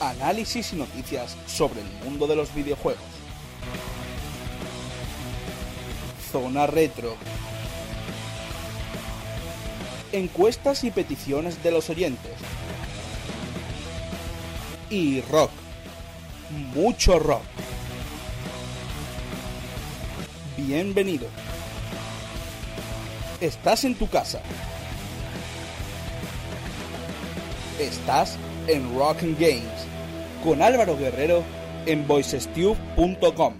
Análisis y noticias sobre el mundo de los videojuegos. Zona Retro. Encuestas y peticiones de los oyentes. Y rock. Mucho rock. Bienvenido. Estás en tu casa. Estás en Rock and Games con Álvaro Guerrero en voicestube.com.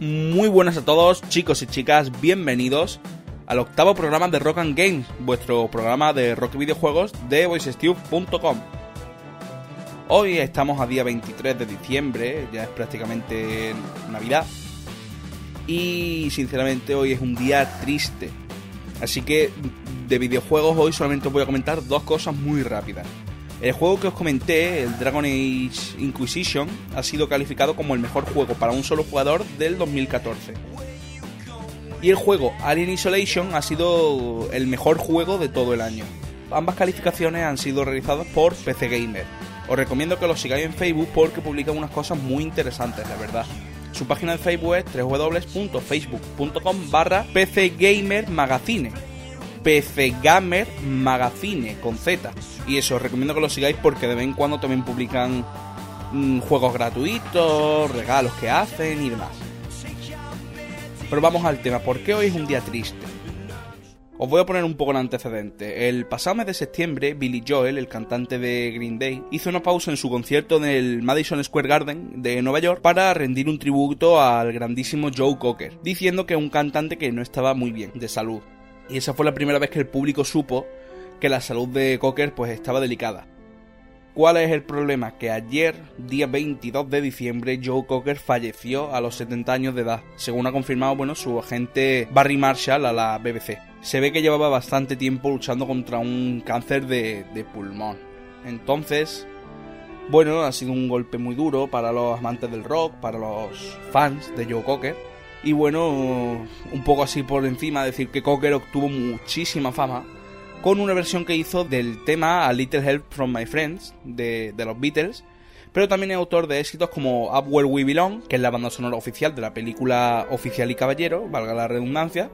Muy buenas a todos, chicos y chicas, bienvenidos al octavo programa de Rock and Games, vuestro programa de rock y videojuegos de voicestube.com. Hoy estamos a día 23 de diciembre, ya es prácticamente Navidad. Y sinceramente hoy es un día triste. Así que de videojuegos hoy solamente os voy a comentar dos cosas muy rápidas. El juego que os comenté, el Dragon Age Inquisition, ha sido calificado como el mejor juego para un solo jugador del 2014. Y el juego Alien Isolation ha sido el mejor juego de todo el año. Ambas calificaciones han sido realizadas por PC Gamer. Os recomiendo que lo sigáis en Facebook porque publican unas cosas muy interesantes, la verdad. Su página de Facebook es www.facebook.com barra pcgamermagazine. PCGamer Magazine con Z. Y eso, os recomiendo que lo sigáis porque de vez en cuando también publican mm, juegos gratuitos, regalos que hacen y demás. Pero vamos al tema, ¿por qué hoy es un día triste? Os voy a poner un poco en antecedente. El pasado mes de septiembre, Billy Joel, el cantante de Green Day, hizo una pausa en su concierto en el Madison Square Garden de Nueva York para rendir un tributo al grandísimo Joe Cocker, diciendo que un cantante que no estaba muy bien de salud. Y esa fue la primera vez que el público supo que la salud de Cocker pues estaba delicada. ¿Cuál es el problema? Que ayer, día 22 de diciembre, Joe Cocker falleció a los 70 años de edad, según ha confirmado bueno, su agente Barry Marshall a la BBC. Se ve que llevaba bastante tiempo luchando contra un cáncer de, de pulmón. Entonces, bueno, ha sido un golpe muy duro para los amantes del rock, para los fans de Joe Cocker. Y bueno, un poco así por encima, decir que Cocker obtuvo muchísima fama con una versión que hizo del tema A Little Help from My Friends de, de los Beatles, pero también es autor de éxitos como Up Where We Belong, que es la banda sonora oficial de la película Oficial y Caballero, valga la redundancia,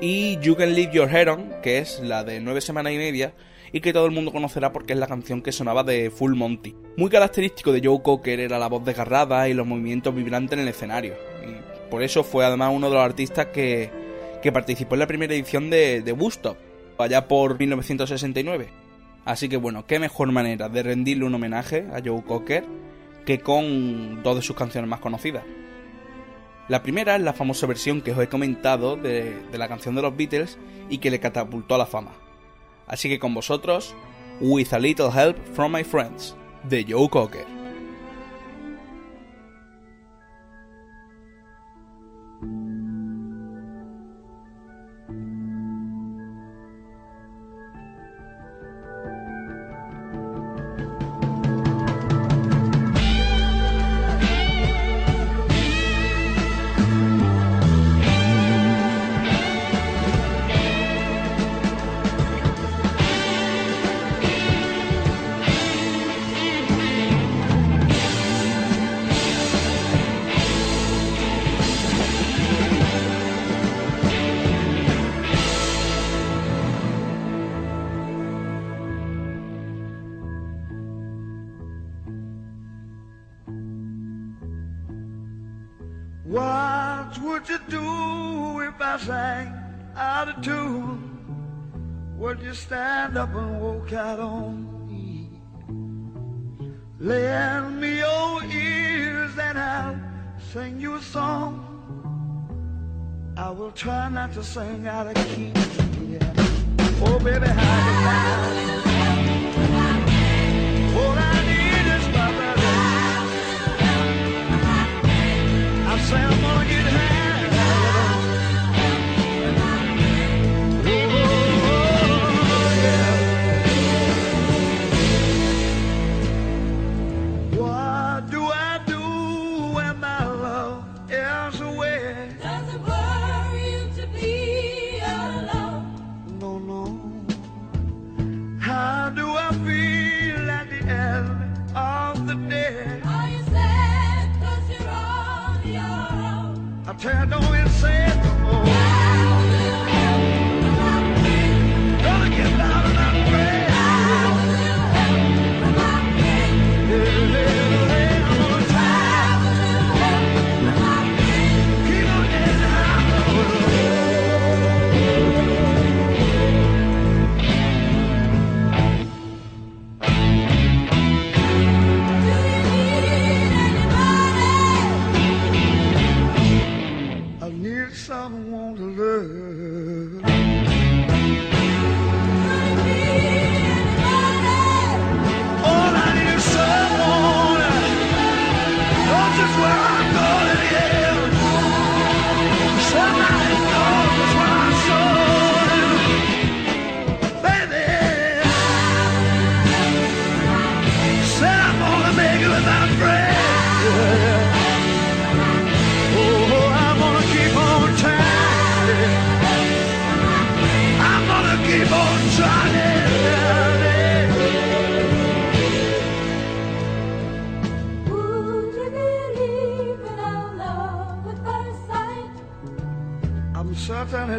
y You Can Leave Your Head On, que es la de nueve semanas y media, y que todo el mundo conocerá porque es la canción que sonaba de Full Monty. Muy característico de Joe Cocker era la voz desgarrada y los movimientos vibrantes en el escenario, y por eso fue además uno de los artistas que, que participó en la primera edición de, de Woodstock, allá por 1969. Así que bueno, qué mejor manera de rendirle un homenaje a Joe Cocker que con dos de sus canciones más conocidas. La primera es la famosa versión que os he comentado de, de la canción de los Beatles y que le catapultó a la fama. Así que con vosotros, With a Little Help from My Friends, de Joe Cocker. to sing out of key.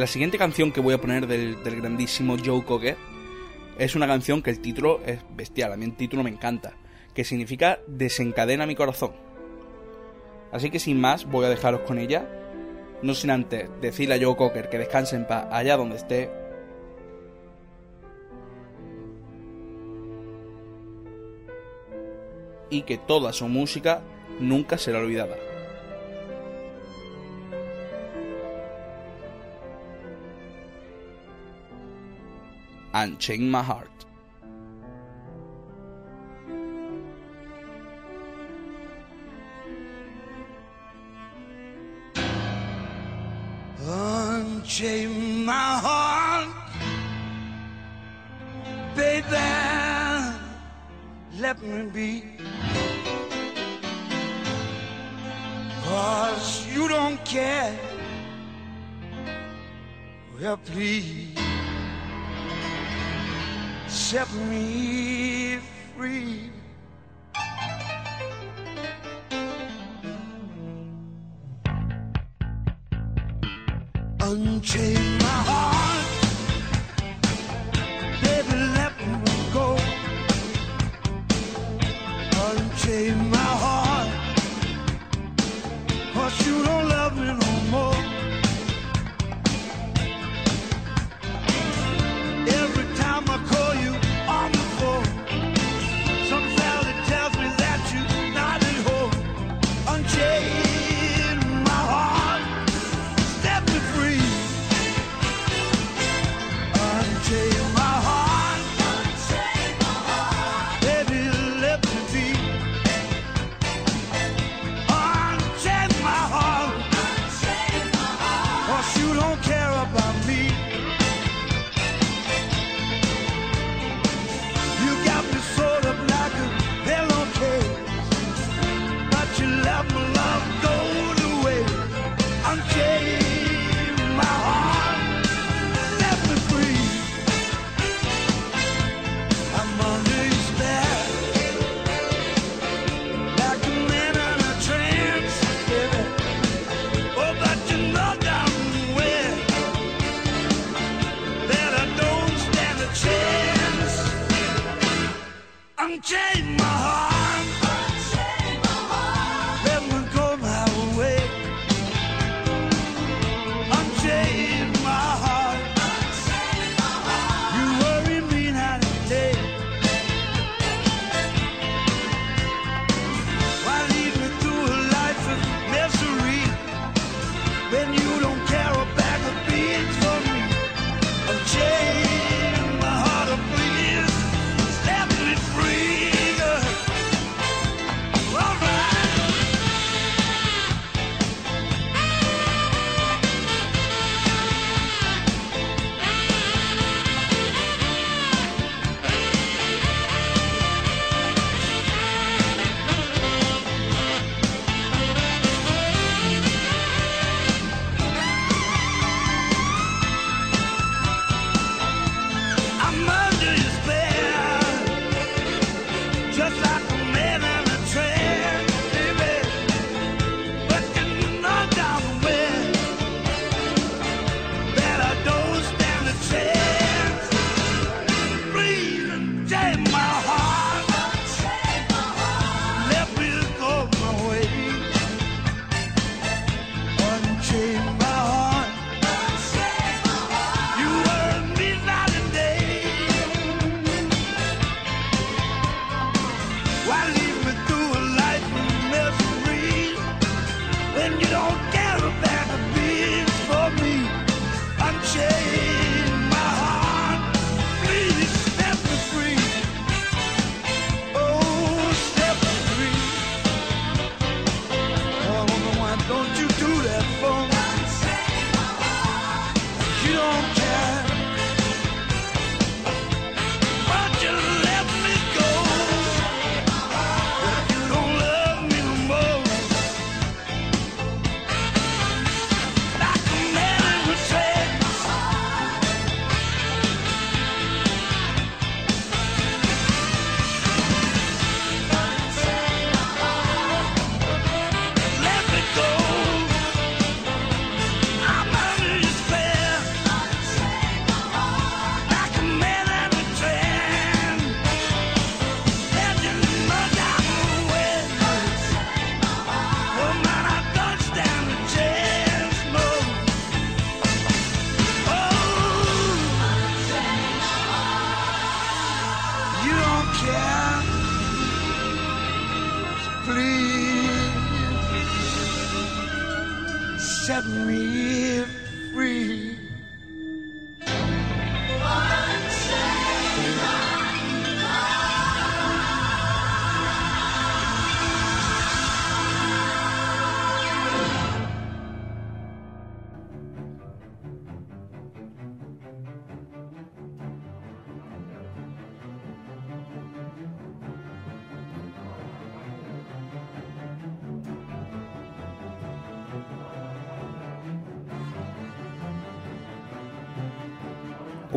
La siguiente canción que voy a poner del, grandísimo Joe Cocker es una canción que el título es bestial, a mí el título me encanta, que significa Desencadena mi corazón. Así que sin más, voy a dejaros con ella, no sin antes decirle a Joe Cocker que descanse en paz allá donde esté, y que toda su música nunca será olvidada. and Change My Heart.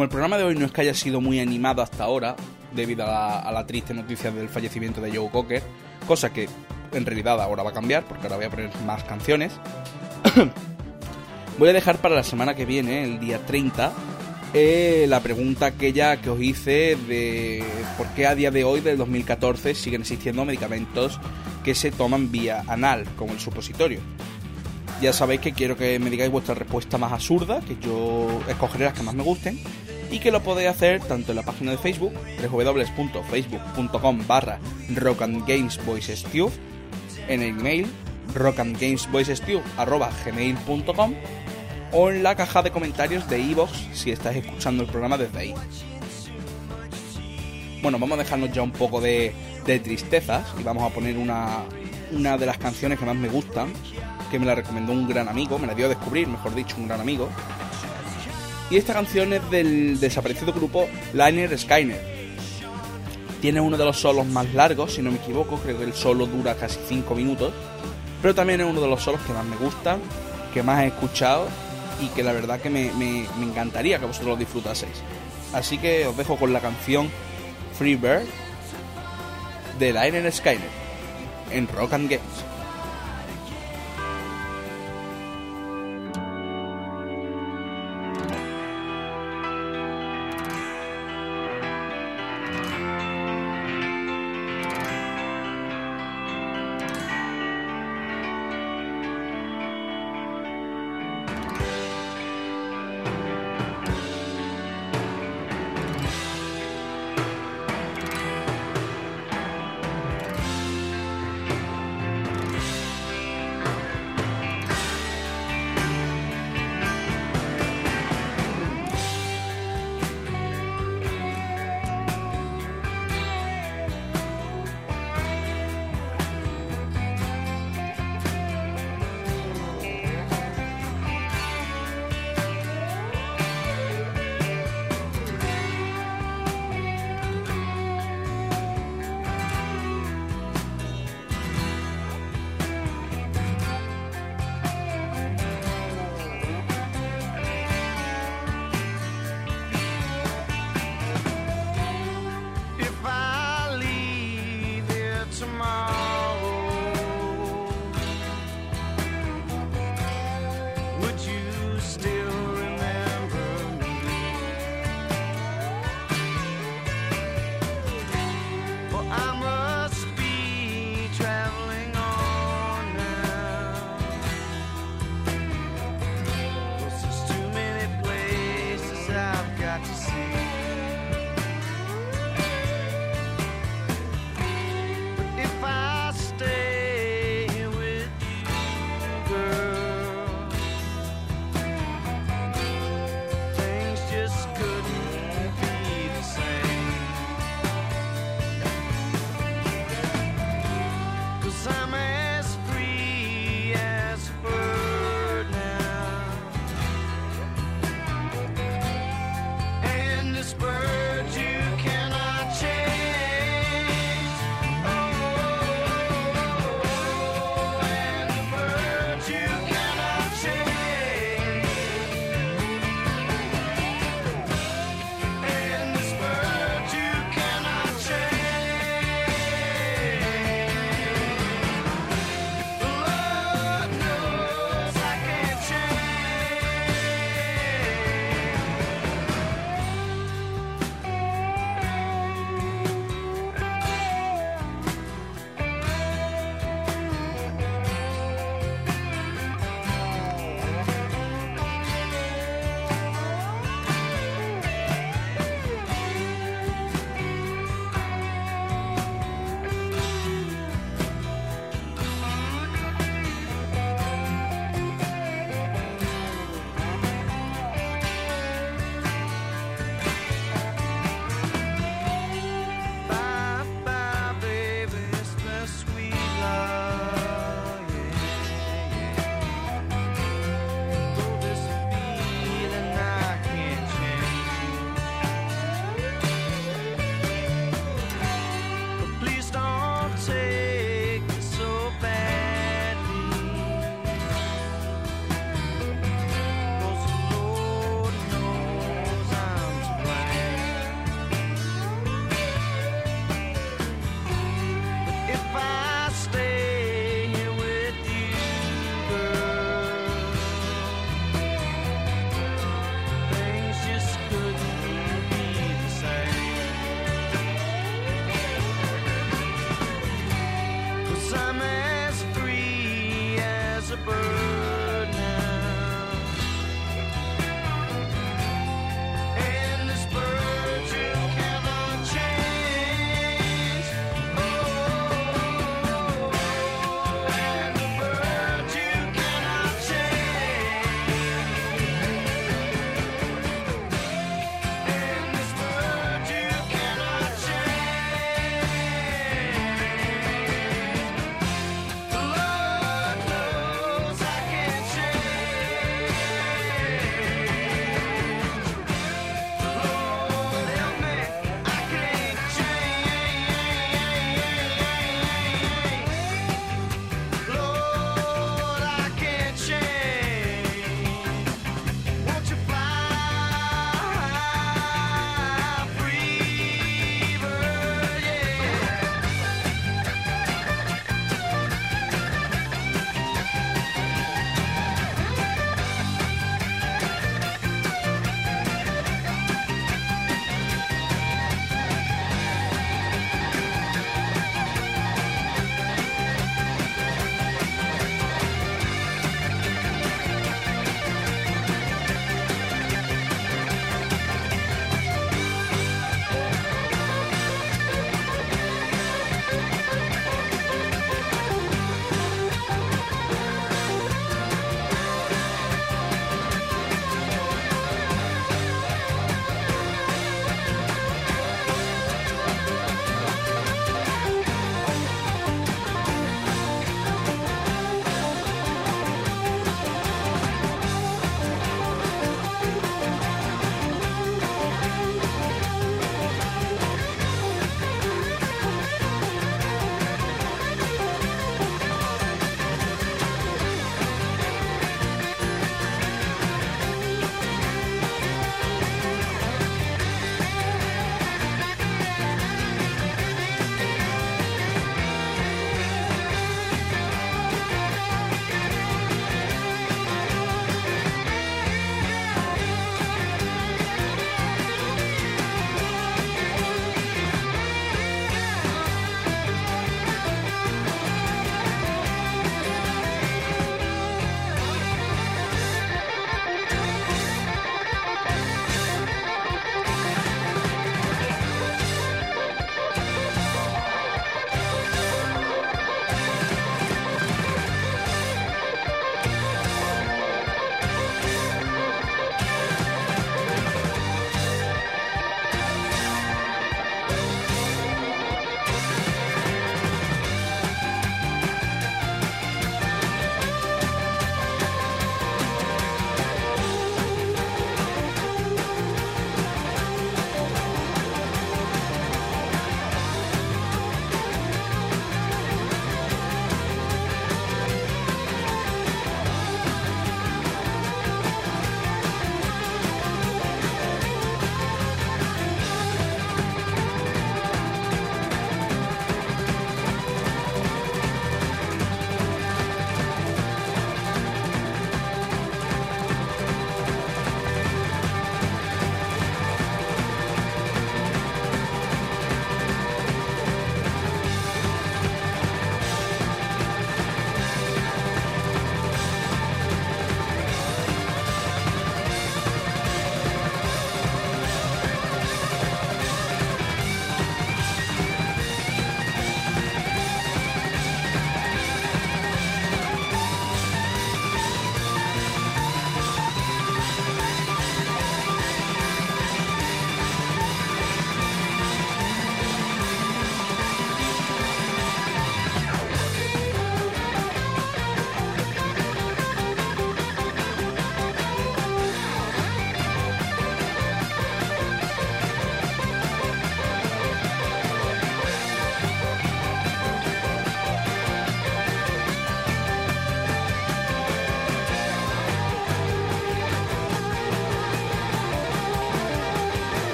Como el programa de hoy no es que haya sido muy animado hasta ahora, debido a la, triste noticia del fallecimiento de Joe Cocker, cosa que en realidad ahora va a cambiar, porque ahora voy a poner más canciones, voy a dejar para la semana que viene, el día 30, eh, la pregunta aquella que os hice de por qué a día de hoy, del 2014, siguen existiendo medicamentos que se toman vía anal, como el supositorio. Ya sabéis que quiero que me digáis vuestra respuesta más absurda, que yo escogeré las que más me gusten, y que lo podéis hacer tanto en la página de Facebook, www.facebook.com barra rockandgamesvoicestew, en el email gmail.com o en la caja de comentarios de iVoox si estás escuchando el programa desde ahí. Bueno, vamos a dejarnos ya un poco de, de tristezas y vamos a poner una, una de las canciones que más me gustan, que me la recomendó un gran amigo, me la dio a descubrir, mejor dicho, un gran amigo. Y esta canción es del desaparecido grupo Liner Skyner. Tiene uno de los solos más largos, si no me equivoco, creo que el solo dura casi 5 minutos. Pero también es uno de los solos que más me gustan, que más he escuchado y que la verdad que me, encantaría que vosotros lo disfrutaseis. Así que os dejo con la canción Free Bird de Liner Skyner en Rock and Games.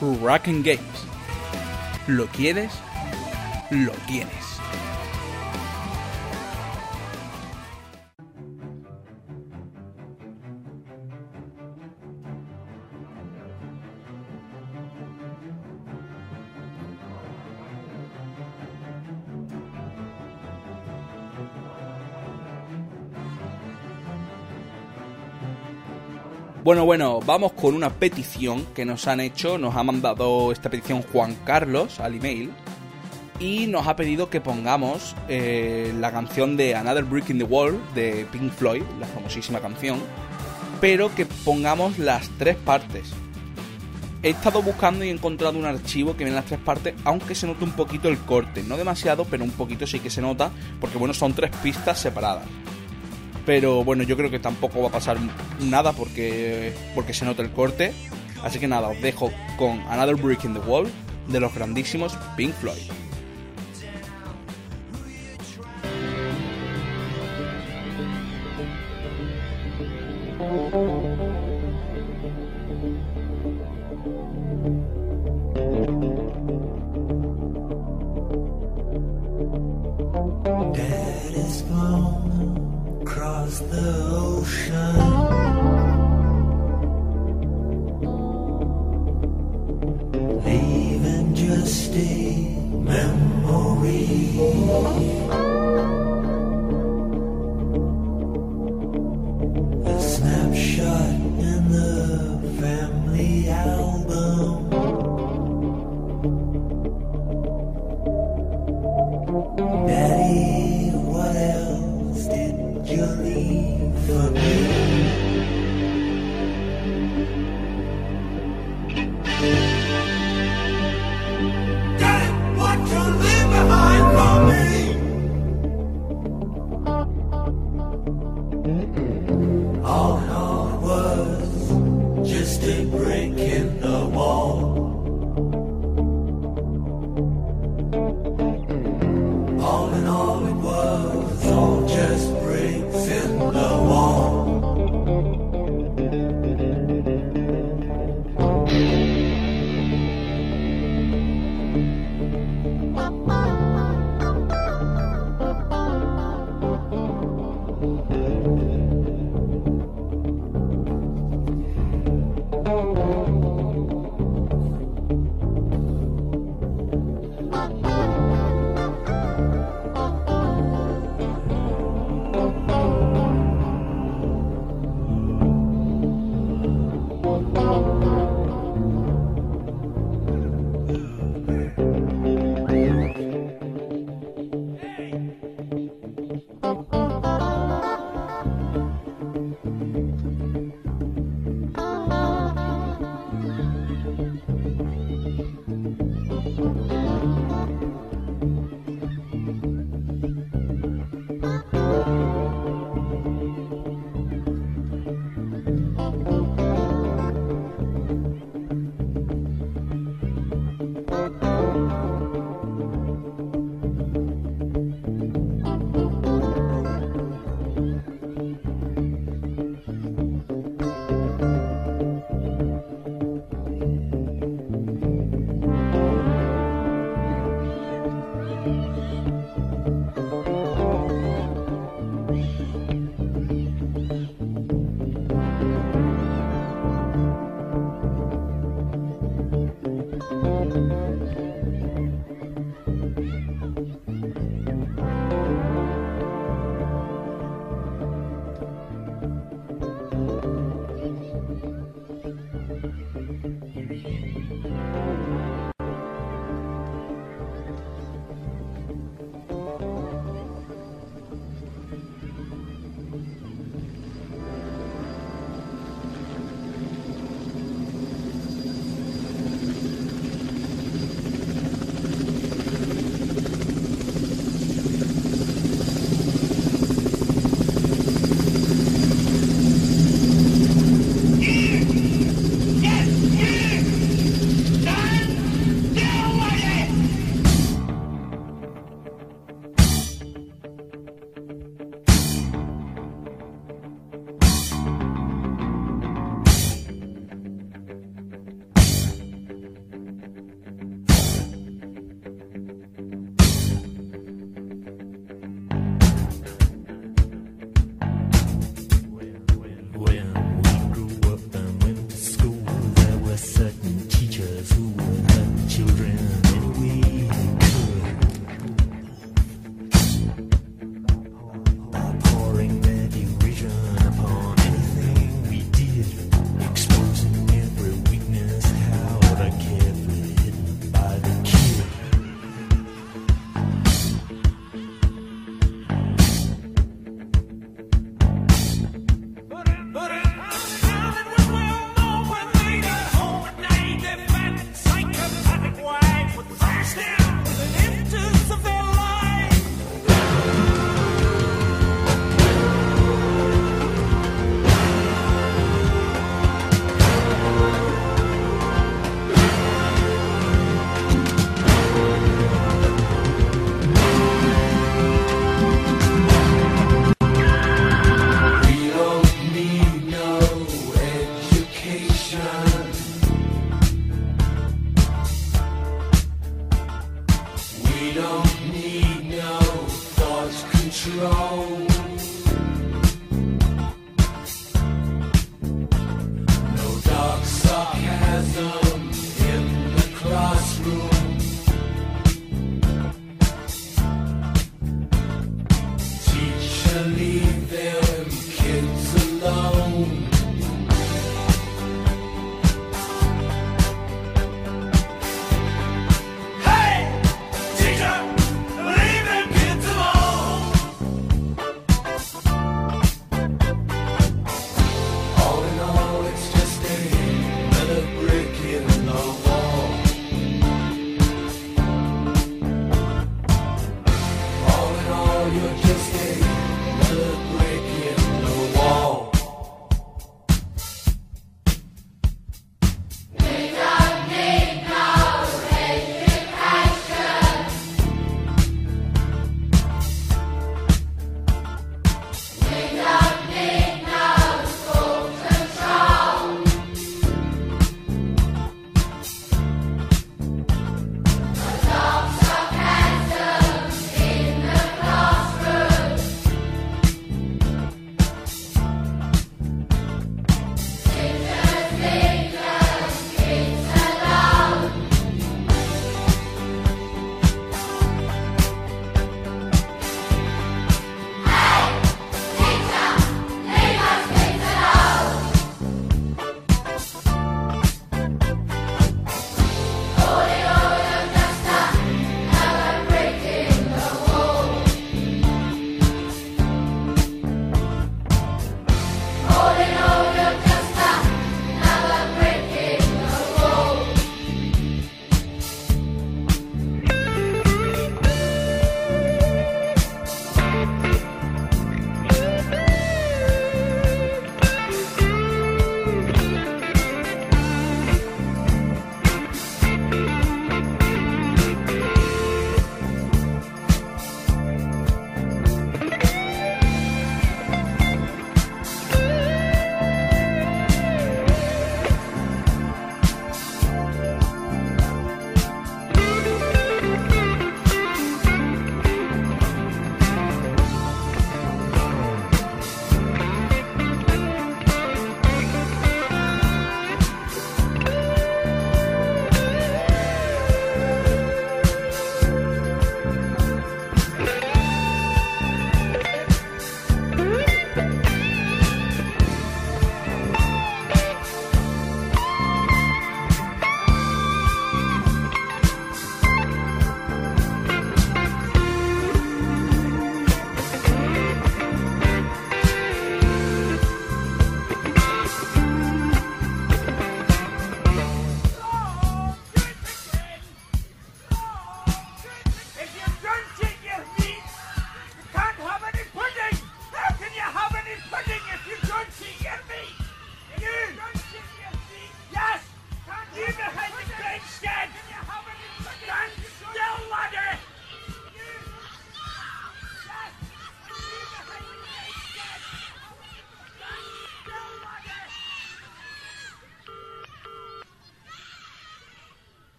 Rockin' Games. ¿Lo quieres? Lo tienes. Bueno, bueno, vamos con una petición que nos han hecho, nos ha mandado esta petición Juan Carlos al email y nos ha pedido que pongamos eh, la canción de Another Brick in the Wall de Pink Floyd, la famosísima canción, pero que pongamos las tres partes. He estado buscando y he encontrado un archivo que viene las tres partes, aunque se nota un poquito el corte, no demasiado, pero un poquito sí que se nota, porque bueno, son tres pistas separadas. Pero bueno, yo creo que tampoco va a pasar nada porque, porque se nota el corte. Así que nada, os dejo con Another Brick in the Wall de los grandísimos Pink Floyd.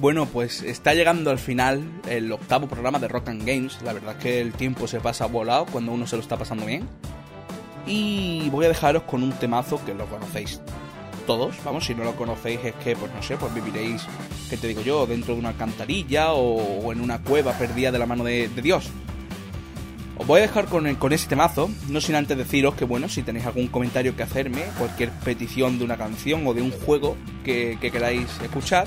Bueno, pues está llegando al final el octavo programa de Rock and Games. La verdad es que el tiempo se pasa volado cuando uno se lo está pasando bien. Y voy a dejaros con un temazo que lo conocéis todos. Vamos, si no lo conocéis es que, pues no sé, pues viviréis, ¿qué te digo yo? Dentro de una alcantarilla o, en una cueva perdida de la mano de, Dios. Os voy a dejar con ese temazo, no sin antes deciros que, bueno, si tenéis algún comentario que hacerme, cualquier petición de una canción o de un juego que, que queráis escuchar,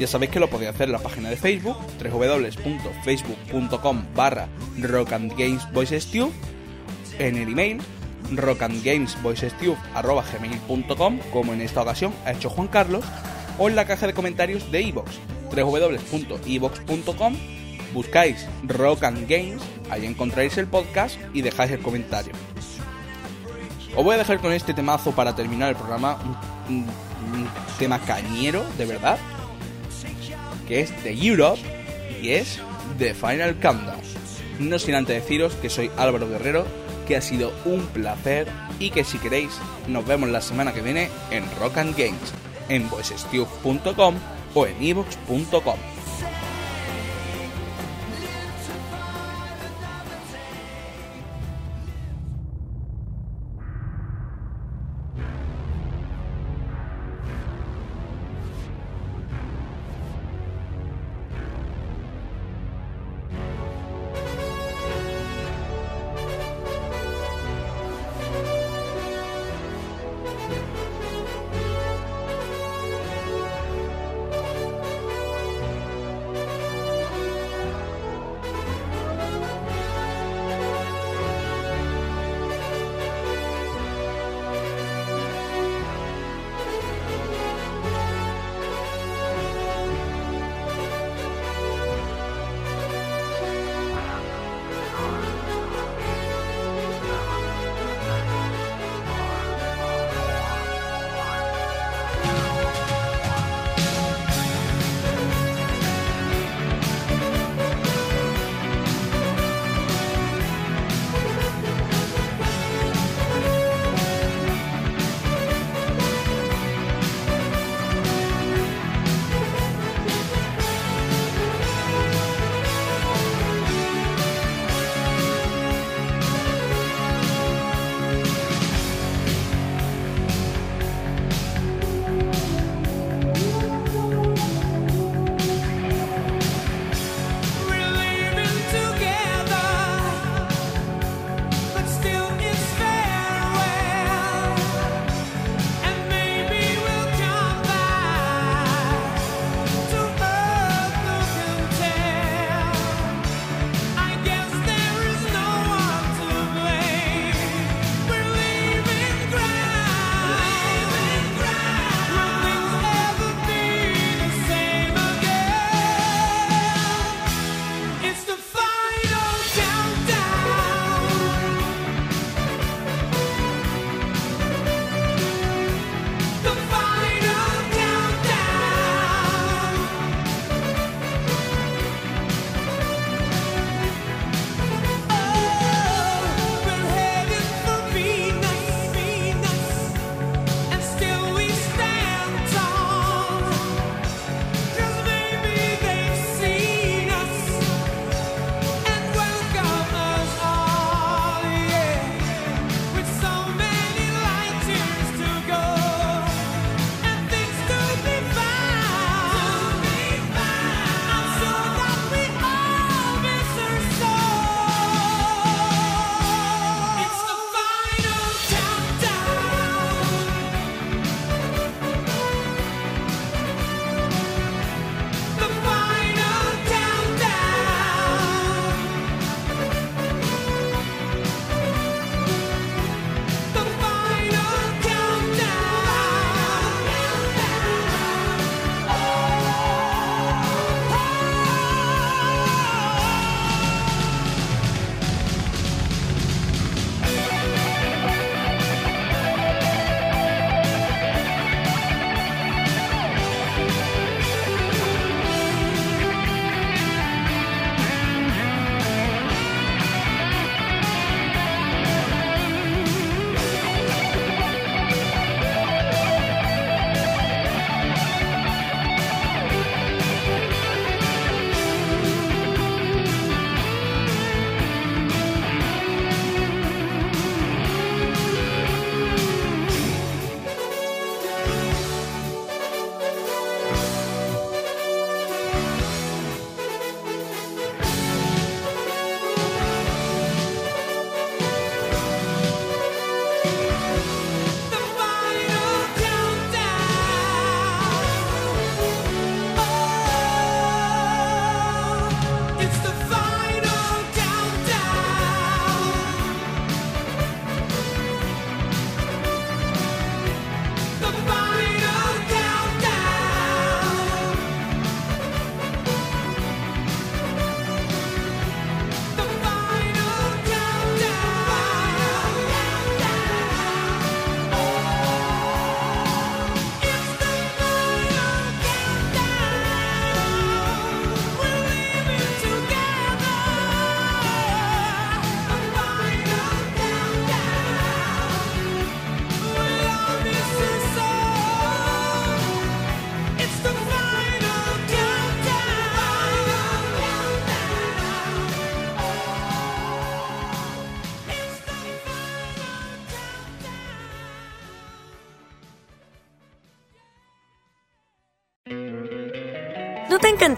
ya sabéis que lo podéis hacer en la página de Facebook, www.facebook.com barra rockandgamesvoicestube, en el email rockandgamesvoicestube.com, como en esta ocasión ha hecho Juan Carlos, o en la caja de comentarios de iVoox, www.ivox.com, buscáis Rock and Games, ahí encontráis el podcast y dejáis el comentario. Os voy a dejar con este temazo para terminar el programa, un tema cañero, de verdad, que es de Europe y es The Final Countdown. No sin antes deciros que soy Álvaro Guerrero, que ha sido un placer y que si queréis nos vemos la semana que viene en Rock and Games, en voicestube.com o en evox.com.